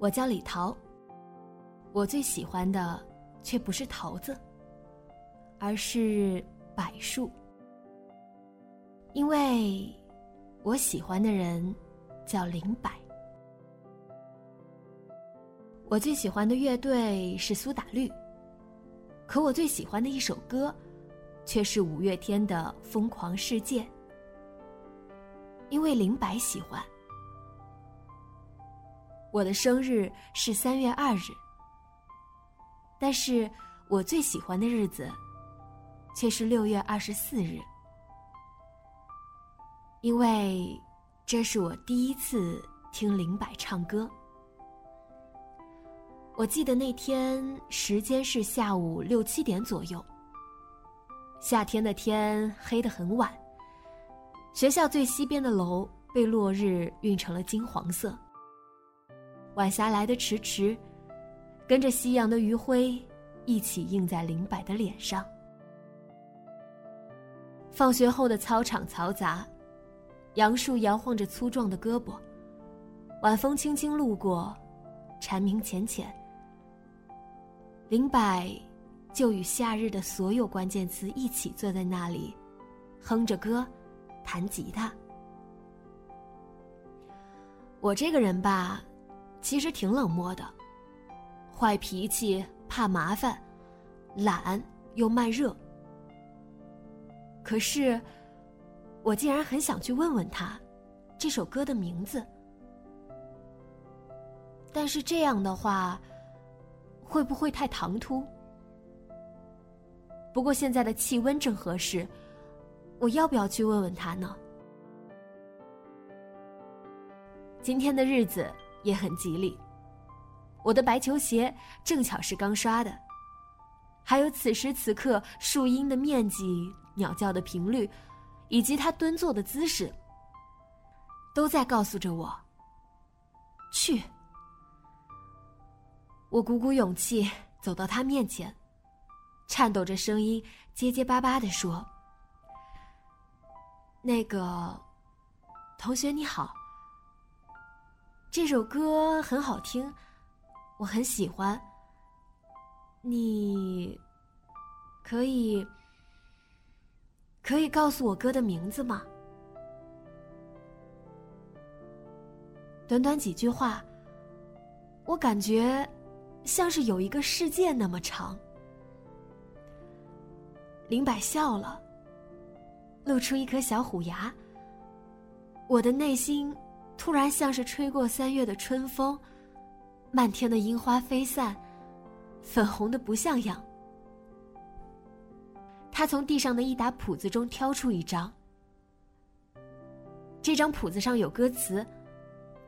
我叫李桃。我最喜欢的却不是桃子，而是柏树，因为我喜欢的人叫林柏。我最喜欢的乐队是苏打绿，可我最喜欢的一首歌，却是五月天的《疯狂世界》，因为林柏喜欢。我的生日是三月二日，但是我最喜欢的日子却是六月二十四日，因为这是我第一次听林柏唱歌。我记得那天时间是下午六七点左右，夏天的天黑得很晚，学校最西边的楼被落日晕成了金黄色。晚霞来得迟迟，跟着夕阳的余晖一起映在林柏的脸上。放学后的操场嘈杂，杨树摇晃着粗壮的胳膊，晚风轻轻路过，蝉鸣浅浅。林柏就与夏日的所有关键词一起坐在那里，哼着歌，弹吉他。我这个人吧。其实挺冷漠的，坏脾气，怕麻烦，懒又慢热。可是，我竟然很想去问问他，这首歌的名字。但是这样的话，会不会太唐突？不过现在的气温正合适，我要不要去问问他呢？今天的日子。也很吉利。我的白球鞋正巧是刚刷的，还有此时此刻树荫的面积、鸟叫的频率，以及他蹲坐的姿势，都在告诉着我：去。我鼓鼓勇气走到他面前，颤抖着声音结结巴巴的说：“那个同学你好。”这首歌很好听，我很喜欢。你可以可以告诉我歌的名字吗？短短几句话，我感觉像是有一个世界那么长。林柏笑了，露出一颗小虎牙。我的内心。突然，像是吹过三月的春风，漫天的樱花飞散，粉红的不像样。他从地上的一沓谱子中挑出一张，这张谱子上有歌词：“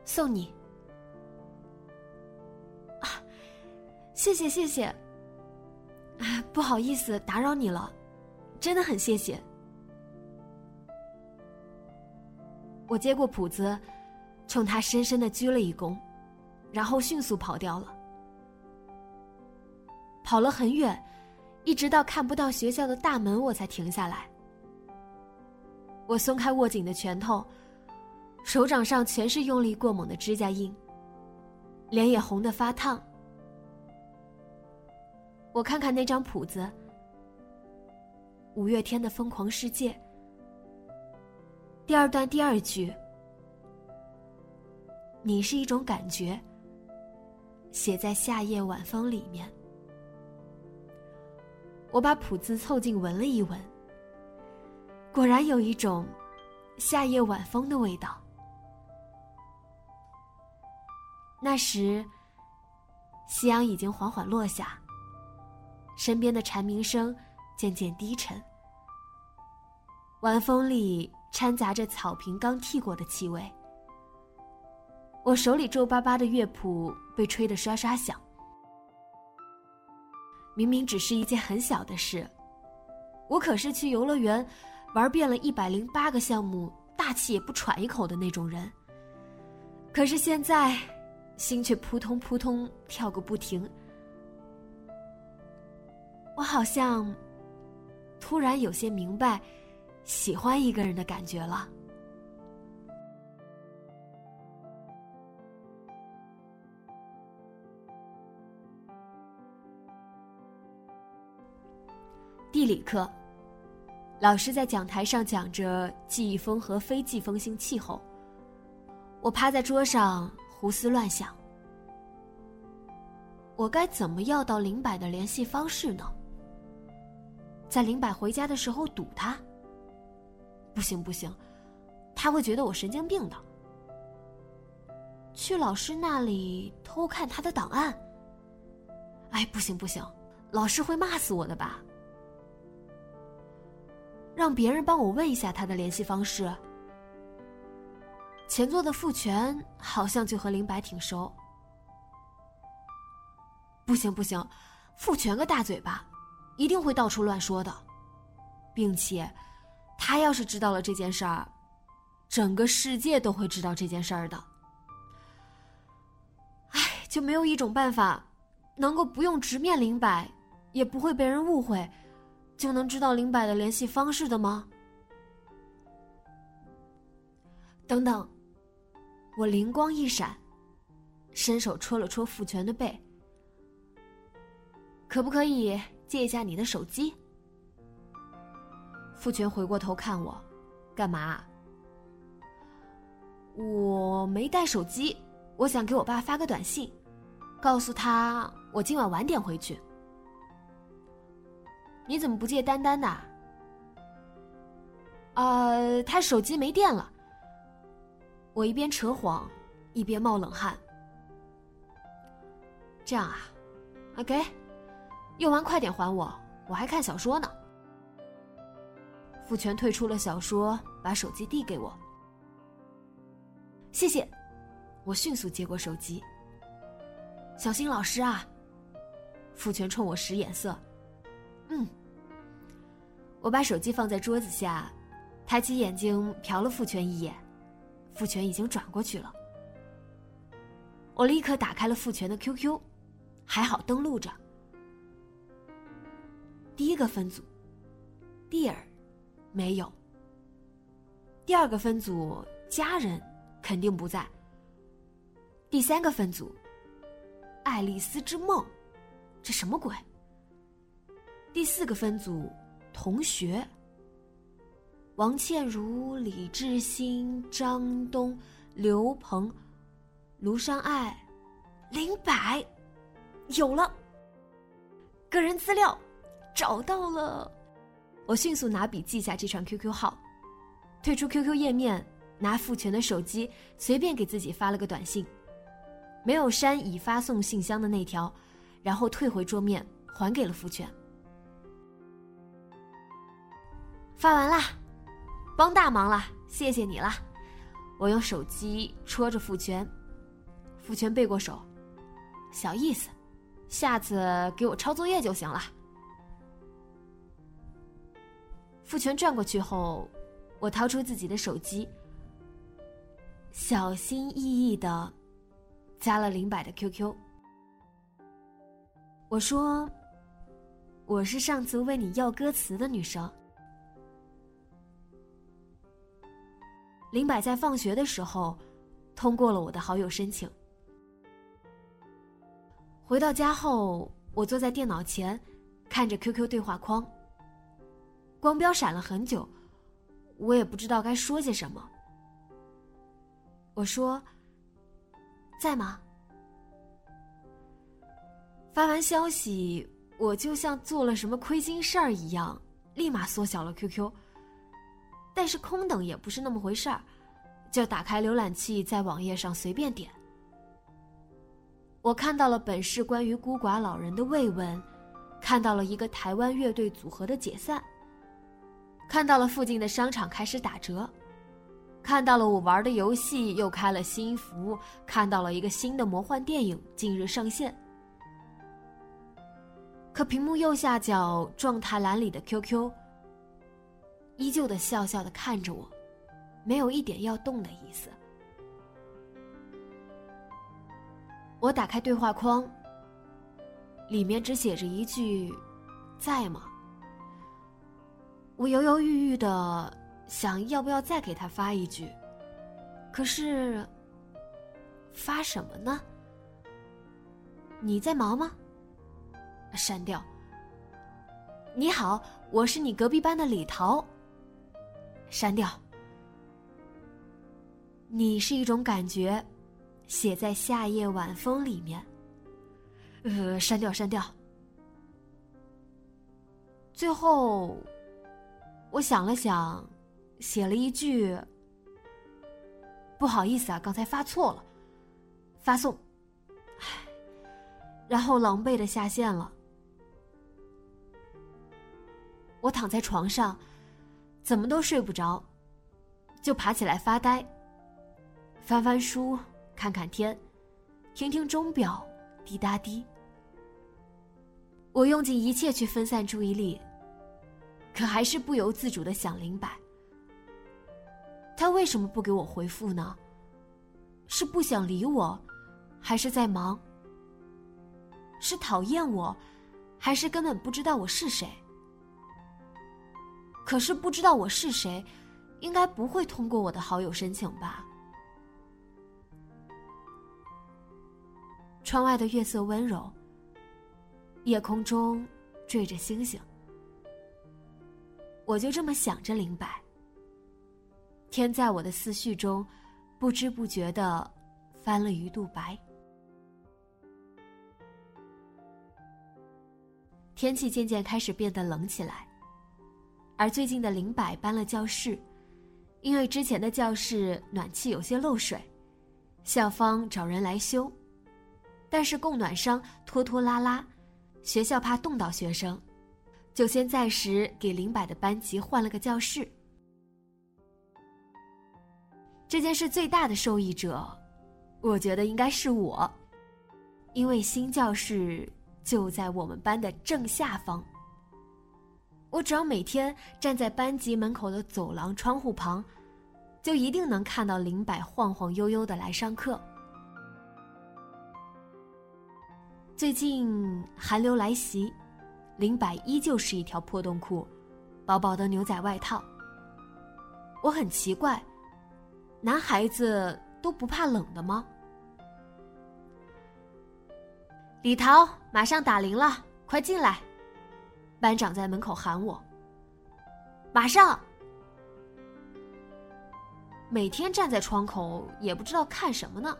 送你。”啊，谢谢谢谢。不好意思打扰你了，真的很谢谢。我接过谱子，冲他深深的鞠了一躬，然后迅速跑掉了。跑了很远。一直到看不到学校的大门，我才停下来。我松开握紧的拳头，手掌上全是用力过猛的指甲印，脸也红得发烫。我看看那张谱子，五月天的《疯狂世界》第二段第二句：“你是一种感觉，写在夏夜晚风里面。”我把谱子凑近闻了一闻，果然有一种夏夜晚风的味道。那时，夕阳已经缓缓落下，身边的蝉鸣声渐渐低沉，晚风里掺杂着草坪刚剃过的气味。我手里皱巴巴的乐谱被吹得刷刷响。明明只是一件很小的事，我可是去游乐园玩遍了一百零八个项目，大气也不喘一口的那种人。可是现在，心却扑通扑通跳个不停。我好像突然有些明白喜欢一个人的感觉了。地理课，老师在讲台上讲着季风和非季风性气候。我趴在桌上胡思乱想，我该怎么要到林柏的联系方式呢？在林柏回家的时候堵他？不行不行，他会觉得我神经病的。去老师那里偷看他的档案？哎，不行不行，老师会骂死我的吧？让别人帮我问一下他的联系方式。前座的傅全好像就和林白挺熟。不行不行，傅全个大嘴巴，一定会到处乱说的，并且，他要是知道了这件事儿，整个世界都会知道这件事儿的。唉，就没有一种办法，能够不用直面林白，也不会被人误会。就能知道林柏的联系方式的吗？等等，我灵光一闪，伸手戳了戳傅全的背。可不可以借一下你的手机？傅全回过头看我，干嘛？我没带手机，我想给我爸发个短信，告诉他我今晚晚点回去。你怎么不借丹丹的？呃，他手机没电了。我一边扯谎，一边冒冷汗。这样啊，OK，用完快点还我，我还看小说呢。傅全退出了小说，把手机递给我。谢谢，我迅速接过手机。小心老师啊！傅全冲我使眼色。嗯，我把手机放在桌子下，抬起眼睛瞟了傅全一眼，傅全已经转过去了。我立刻打开了傅全的 QQ，还好登录着。第一个分组，Dear，没有。第二个分组家人肯定不在。第三个分组，爱丽丝之梦，这什么鬼？第四个分组，同学。王倩如、李志新、张东、刘鹏、卢山爱、林柏，有了。个人资料，找到了。我迅速拿笔记下这串 QQ 号，退出 QQ 页面，拿付全的手机，随便给自己发了个短信。没有删已发送信箱的那条，然后退回桌面，还给了付权。发完啦，帮大忙了，谢谢你了。我用手机戳着付权，付权背过手，小意思，下次给我抄作业就行了。付权转过去后，我掏出自己的手机，小心翼翼的加了林柏的 QQ。我说：“我是上次问你要歌词的女生。”林柏在放学的时候通过了我的好友申请。回到家后，我坐在电脑前，看着 QQ 对话框。光标闪了很久，我也不知道该说些什么。我说：“在吗？”发完消息，我就像做了什么亏心事儿一样，立马缩小了 QQ。但是空等也不是那么回事儿，就打开浏览器，在网页上随便点。我看到了本市关于孤寡老人的慰问，看到了一个台湾乐队组合的解散。看到了附近的商场开始打折，看到了我玩的游戏又开了新服，看到了一个新的魔幻电影近日上线。可屏幕右下角状态栏里的 QQ，依旧的笑笑的看着我，没有一点要动的意思。我打开对话框，里面只写着一句：“在吗？”我犹犹豫豫的想要不要再给他发一句，可是发什么呢？你在忙吗？删掉。你好，我是你隔壁班的李桃。删掉。你是一种感觉，写在夏夜晚风里面。呃，删掉，删掉。最后。我想了想，写了一句：“不好意思啊，刚才发错了，发送。”，然后狼狈的下线了。我躺在床上，怎么都睡不着，就爬起来发呆，翻翻书，看看天，听听钟表滴答滴。我用尽一切去分散注意力。可还是不由自主的想林柏，他为什么不给我回复呢？是不想理我，还是在忙？是讨厌我，还是根本不知道我是谁？可是不知道我是谁，应该不会通过我的好友申请吧？窗外的月色温柔，夜空中缀着星星。我就这么想着，林白。天在我的思绪中，不知不觉的翻了鱼肚白。天气渐渐开始变得冷起来，而最近的林柏搬了教室，因为之前的教室暖气有些漏水，校方找人来修，但是供暖商拖拖拉拉，学校怕冻到学生。就先暂时给林柏的班级换了个教室。这件事最大的受益者，我觉得应该是我，因为新教室就在我们班的正下方。我只要每天站在班级门口的走廊窗户旁，就一定能看到林柏晃晃悠悠的来上课。最近寒流来袭。林柏依旧是一条破洞裤，薄薄的牛仔外套。我很奇怪，男孩子都不怕冷的吗？李桃，马上打铃了，快进来！班长在门口喊我。马上。每天站在窗口也不知道看什么呢，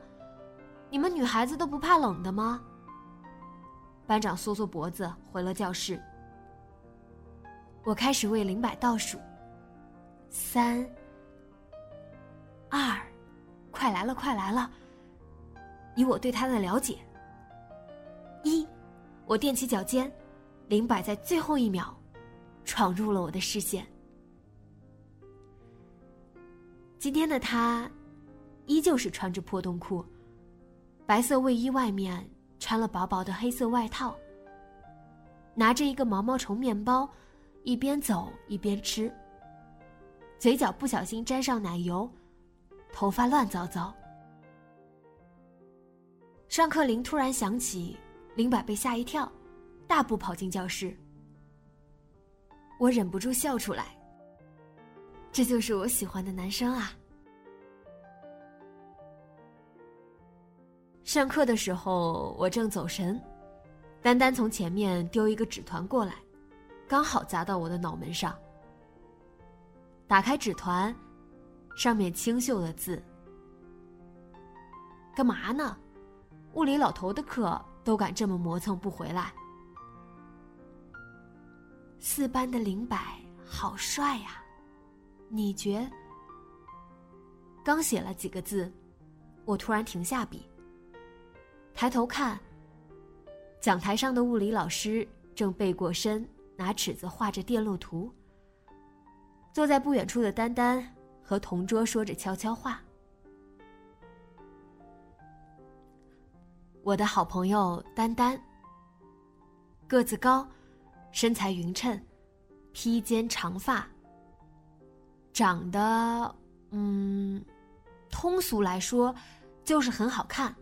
你们女孩子都不怕冷的吗？班长缩缩脖子回了教室。我开始为林柏倒数。三、二，快来了，快来了！以我对他的了解。一，我踮起脚尖，林柏在最后一秒闯入了我的视线。今天的他，依旧是穿着破洞裤，白色卫衣外面穿了薄薄的黑色外套，拿着一个毛毛虫面包，一边走一边吃。嘴角不小心沾上奶油，头发乱糟糟。上课铃突然响起，林柏被吓一跳，大步跑进教室。我忍不住笑出来。这就是我喜欢的男生啊！上课的时候，我正走神，丹丹从前面丢一个纸团过来，刚好砸到我的脑门上。打开纸团，上面清秀的字：“干嘛呢？物理老头的课都敢这么磨蹭不回来。”四班的林柏好帅呀！你觉？刚写了几个字，我突然停下笔，抬头看。讲台上的物理老师正背过身，拿尺子画着电路图。坐在不远处的丹丹和同桌说着悄悄话。我的好朋友丹丹，个子高，身材匀称，披肩长发。长得，嗯，通俗来说，就是很好看，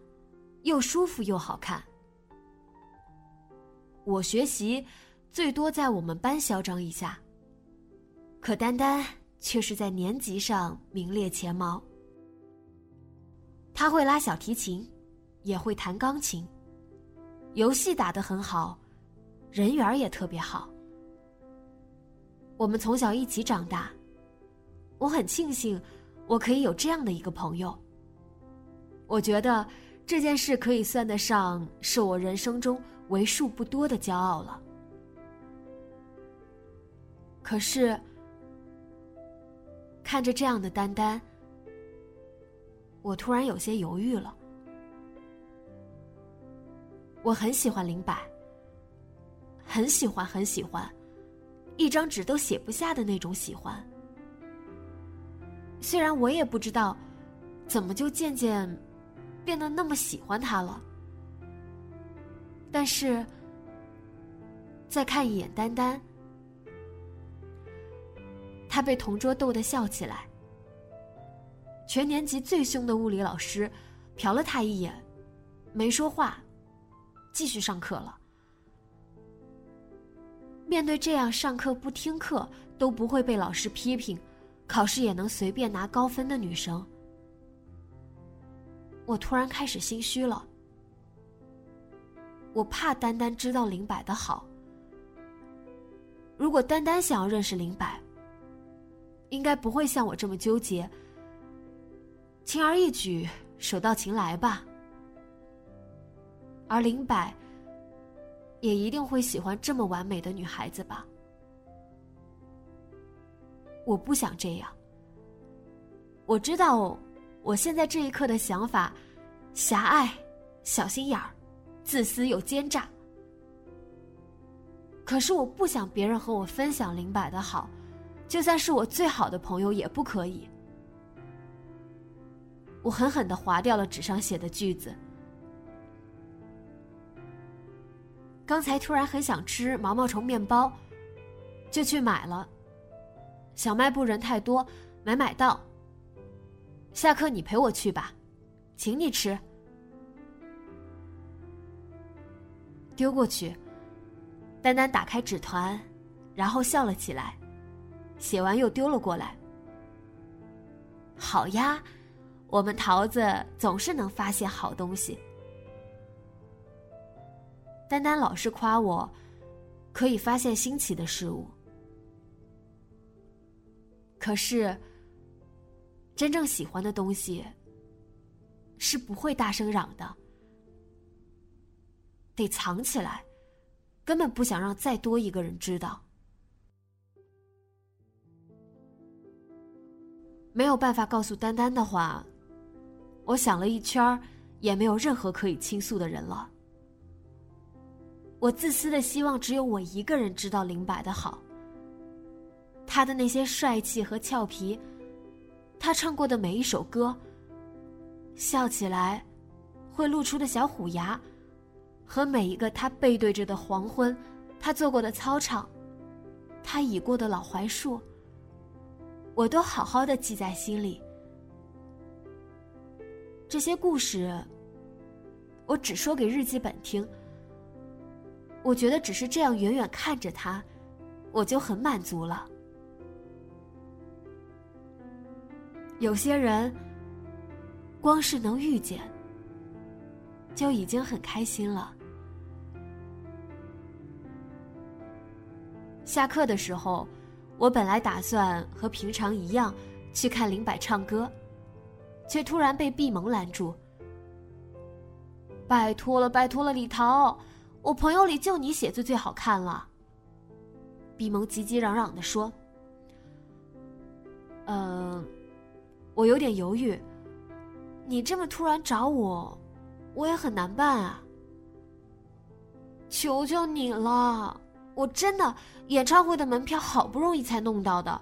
又舒服又好看。我学习最多在我们班嚣张一下，可丹丹却是在年级上名列前茅。他会拉小提琴，也会弹钢琴，游戏打得很好，人缘也特别好。我们从小一起长大。我很庆幸，我可以有这样的一个朋友。我觉得这件事可以算得上是我人生中为数不多的骄傲了。可是，看着这样的丹丹，我突然有些犹豫了。我很喜欢林柏，很喜欢，很喜欢，一张纸都写不下的那种喜欢。虽然我也不知道，怎么就渐渐变得那么喜欢他了，但是再看一眼丹丹，他被同桌逗得笑起来。全年级最凶的物理老师瞟了他一眼，没说话，继续上课了。面对这样上课不听课都不会被老师批评。考试也能随便拿高分的女生，我突然开始心虚了。我怕丹丹知道林柏的好。如果丹丹想要认识林柏，应该不会像我这么纠结，轻而易举，手到擒来吧。而林柏也一定会喜欢这么完美的女孩子吧。我不想这样。我知道，我现在这一刻的想法，狭隘、小心眼儿、自私又奸诈。可是我不想别人和我分享林柏的好，就算是我最好的朋友也不可以。我狠狠的划掉了纸上写的句子。刚才突然很想吃毛毛虫面包，就去买了。小卖部人太多，没买到。下课你陪我去吧，请你吃。丢过去，丹丹打开纸团，然后笑了起来，写完又丢了过来。好呀，我们桃子总是能发现好东西。丹丹老是夸我，可以发现新奇的事物。可是，真正喜欢的东西是不会大声嚷的，得藏起来，根本不想让再多一个人知道。没有办法告诉丹丹的话，我想了一圈也没有任何可以倾诉的人了。我自私的希望只有我一个人知道林白的好。他的那些帅气和俏皮，他唱过的每一首歌，笑起来会露出的小虎牙，和每一个他背对着的黄昏，他坐过的操场，他倚过的老槐树，我都好好的记在心里。这些故事，我只说给日记本听。我觉得只是这样远远看着他，我就很满足了。有些人，光是能遇见，就已经很开心了。下课的时候，我本来打算和平常一样去看林柏唱歌，却突然被毕萌拦住。拜托了，拜托了，李桃，我朋友里就你写字最好看了。毕萌急急嚷嚷的说：“嗯。”我有点犹豫，你这么突然找我，我也很难办啊。求求你了，我真的演唱会的门票好不容易才弄到的，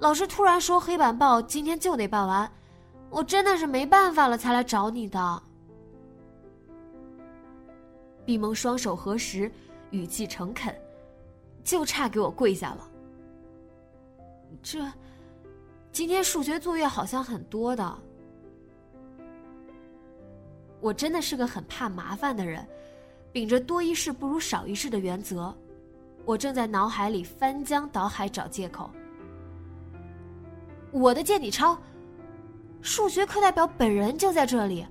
老师突然说黑板报今天就得办完，我真的是没办法了才来找你的。闭蒙双手合十，语气诚恳，就差给我跪下了。这。今天数学作业好像很多的，我真的是个很怕麻烦的人，秉着多一事不如少一事的原则，我正在脑海里翻江倒海找借口。我的借你抄，数学课代表本人就在这里，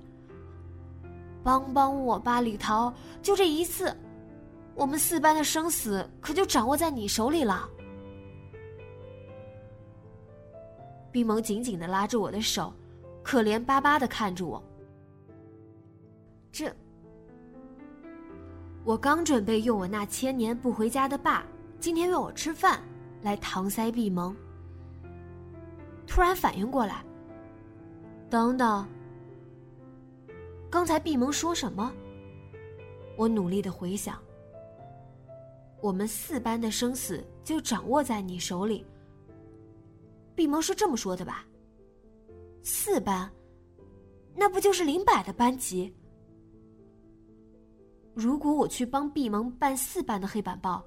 帮帮我吧，李桃，就这一次，我们四班的生死可就掌握在你手里了。冰萌紧紧的拉着我的手，可怜巴巴的看着我。这，我刚准备用我那千年不回家的爸今天约我吃饭来搪塞闭萌，突然反应过来。等等，刚才闭萌说什么？我努力的回想。我们四班的生死就掌握在你手里。闭蒙是这么说的吧？四班，那不就是林柏的班级？如果我去帮闭蒙办四班的黑板报，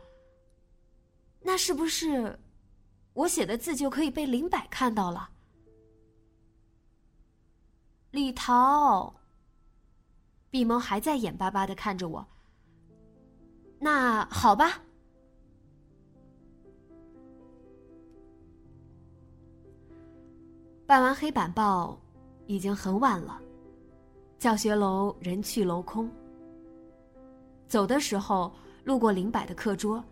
那是不是我写的字就可以被林柏看到了？李桃，毕蒙还在眼巴巴的看着我。那好吧。办完黑板报，已经很晚了，教学楼人去楼空。走的时候路过林柏的课桌，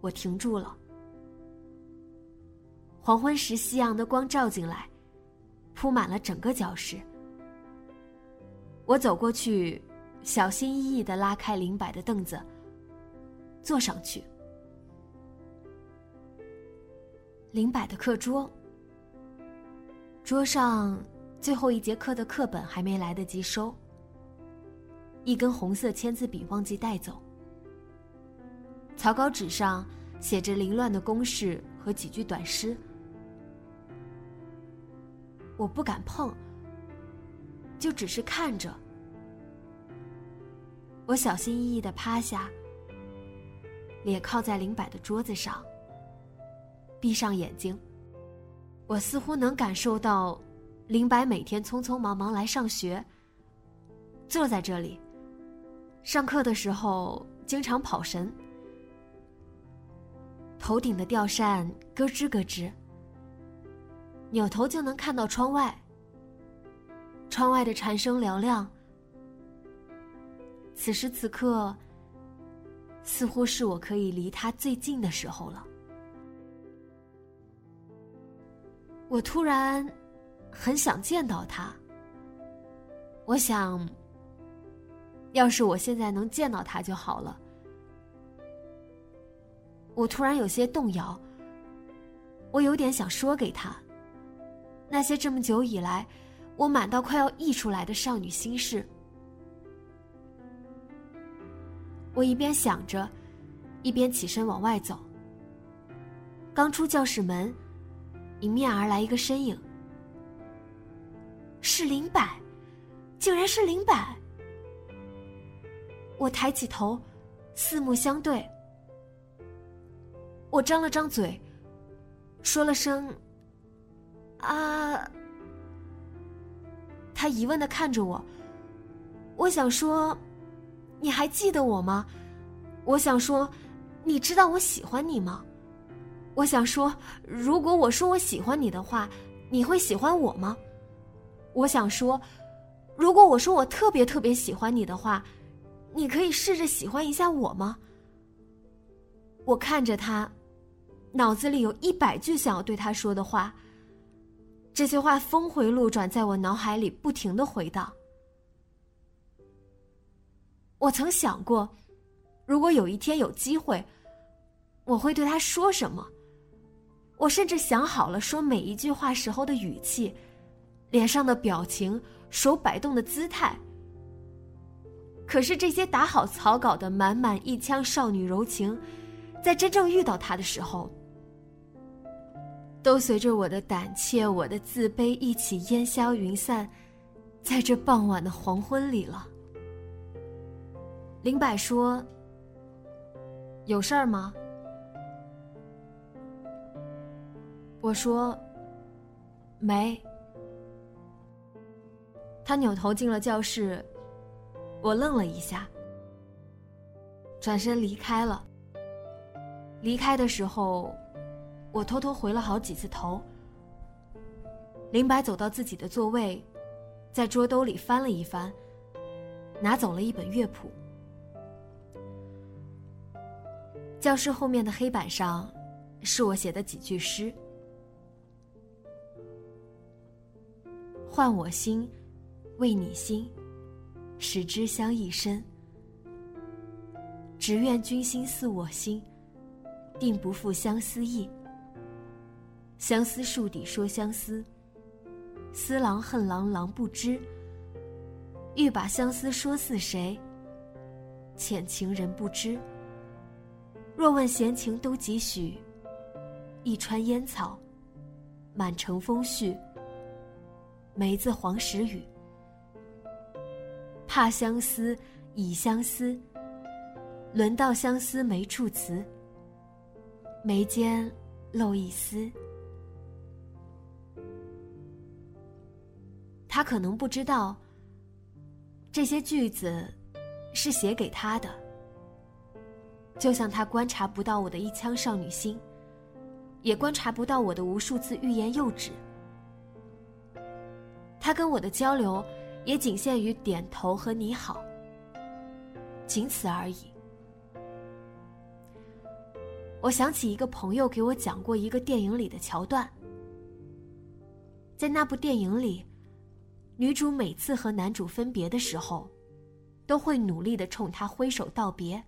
我停住了。黄昏时夕阳的光照进来，铺满了整个教室。我走过去，小心翼翼的拉开林柏的凳子，坐上去。林柏的课桌。桌上最后一节课的课本还没来得及收，一根红色签字笔忘记带走。草稿纸上写着凌乱的公式和几句短诗，我不敢碰，就只是看着。我小心翼翼的趴下，脸靠在林柏的桌子上，闭上眼睛。我似乎能感受到，林柏每天匆匆忙忙来上学。坐在这里，上课的时候经常跑神，头顶的吊扇咯吱咯吱，扭头就能看到窗外。窗外的蝉声嘹亮，此时此刻，似乎是我可以离他最近的时候了。我突然很想见到他。我想，要是我现在能见到他就好了。我突然有些动摇。我有点想说给他，那些这么久以来我满到快要溢出来的少女心事。我一边想着一边起身往外走。刚出教室门迎面而来一个身影。是林柏竟然是林柏！我抬起头四目相对。我张了张嘴说了声啊他疑问的看着我。我想说，你还记得我吗？我想说，你知道我喜欢你吗？我想说，如果我说我喜欢你的话，你会喜欢我吗？我想说，如果我说我特别特别喜欢你的话，你可以试着喜欢一下我吗？我看着他，脑子里有一百句想要对他说的话。这些话峰回路转，在我脑海里不停的回荡。我曾想过，如果有一天有机会，我会对他说什么。我甚至想好了说每一句话时候的语气、脸上的表情、手摆动的姿态。可是这些打好草稿的满满一腔少女柔情，在真正遇到他的时候，都随着我的胆怯、我的自卑一起烟消云散，在这傍晚的黄昏里了。林柏说：“有事儿吗？”我说：“没。”他扭头进了教室，我愣了一下，转身离开了。离开的时候，我偷偷回了好几次头。林白走到自己的座位，在桌兜里翻了一翻，拿走了一本乐谱。教室后面的黑板上，是我写的几句诗：“换我心，为你心，使之相一深。只愿君心似我心，定不负相思意。相思树底说相思，思郎恨郎郎不知。欲把相思说似谁？浅情人不知。”若问闲情都几许？一川烟草，满城风絮。梅子黄时雨。怕相思，已相思。轮到相思没处辞。眉间露一丝。他可能不知道，这些句子是写给他的。就像他观察不到我的一腔少女心，也观察不到我的无数次欲言又止。他跟我的交流，也仅限于点头和你好，仅此而已。我想起一个朋友给我讲过一个电影里的桥段，在那部电影里，女主每次和男主分别的时候，都会努力的冲他挥手道别。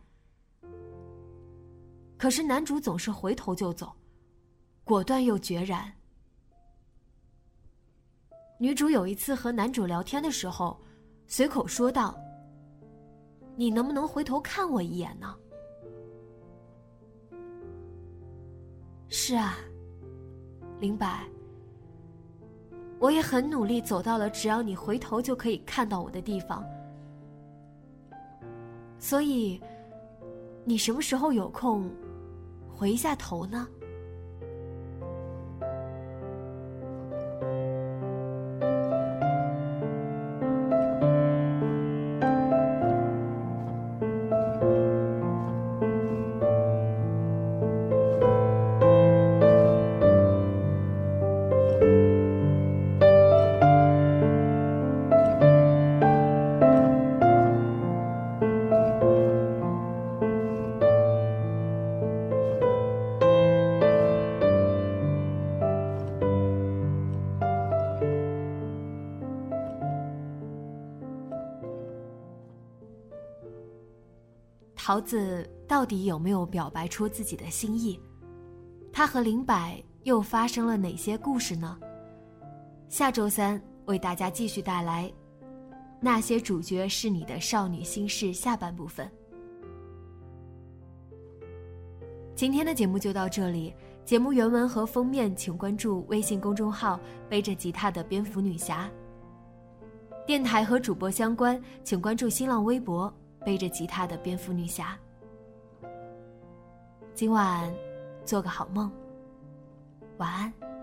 可是男主总是回头就走，果断又决然。女主有一次和男主聊天的时候，随口说道：“你能不能回头看我一眼呢？”是啊，林白，我也很努力走到了只要你回头就可以看到我的地方，所以，你什么时候有空？回一下头呢。桃子到底有没有表白出自己的心意？他和林柏又发生了哪些故事呢？下周三为大家继续带来那些主角是你的少女心事下半部分。今天的节目就到这里节目原文和封面请关注微信公众号背着吉他的蝙蝠女侠电台和主播相关请关注新浪微博背着吉他的蝙蝠女侠。今晚做个好梦。晚安。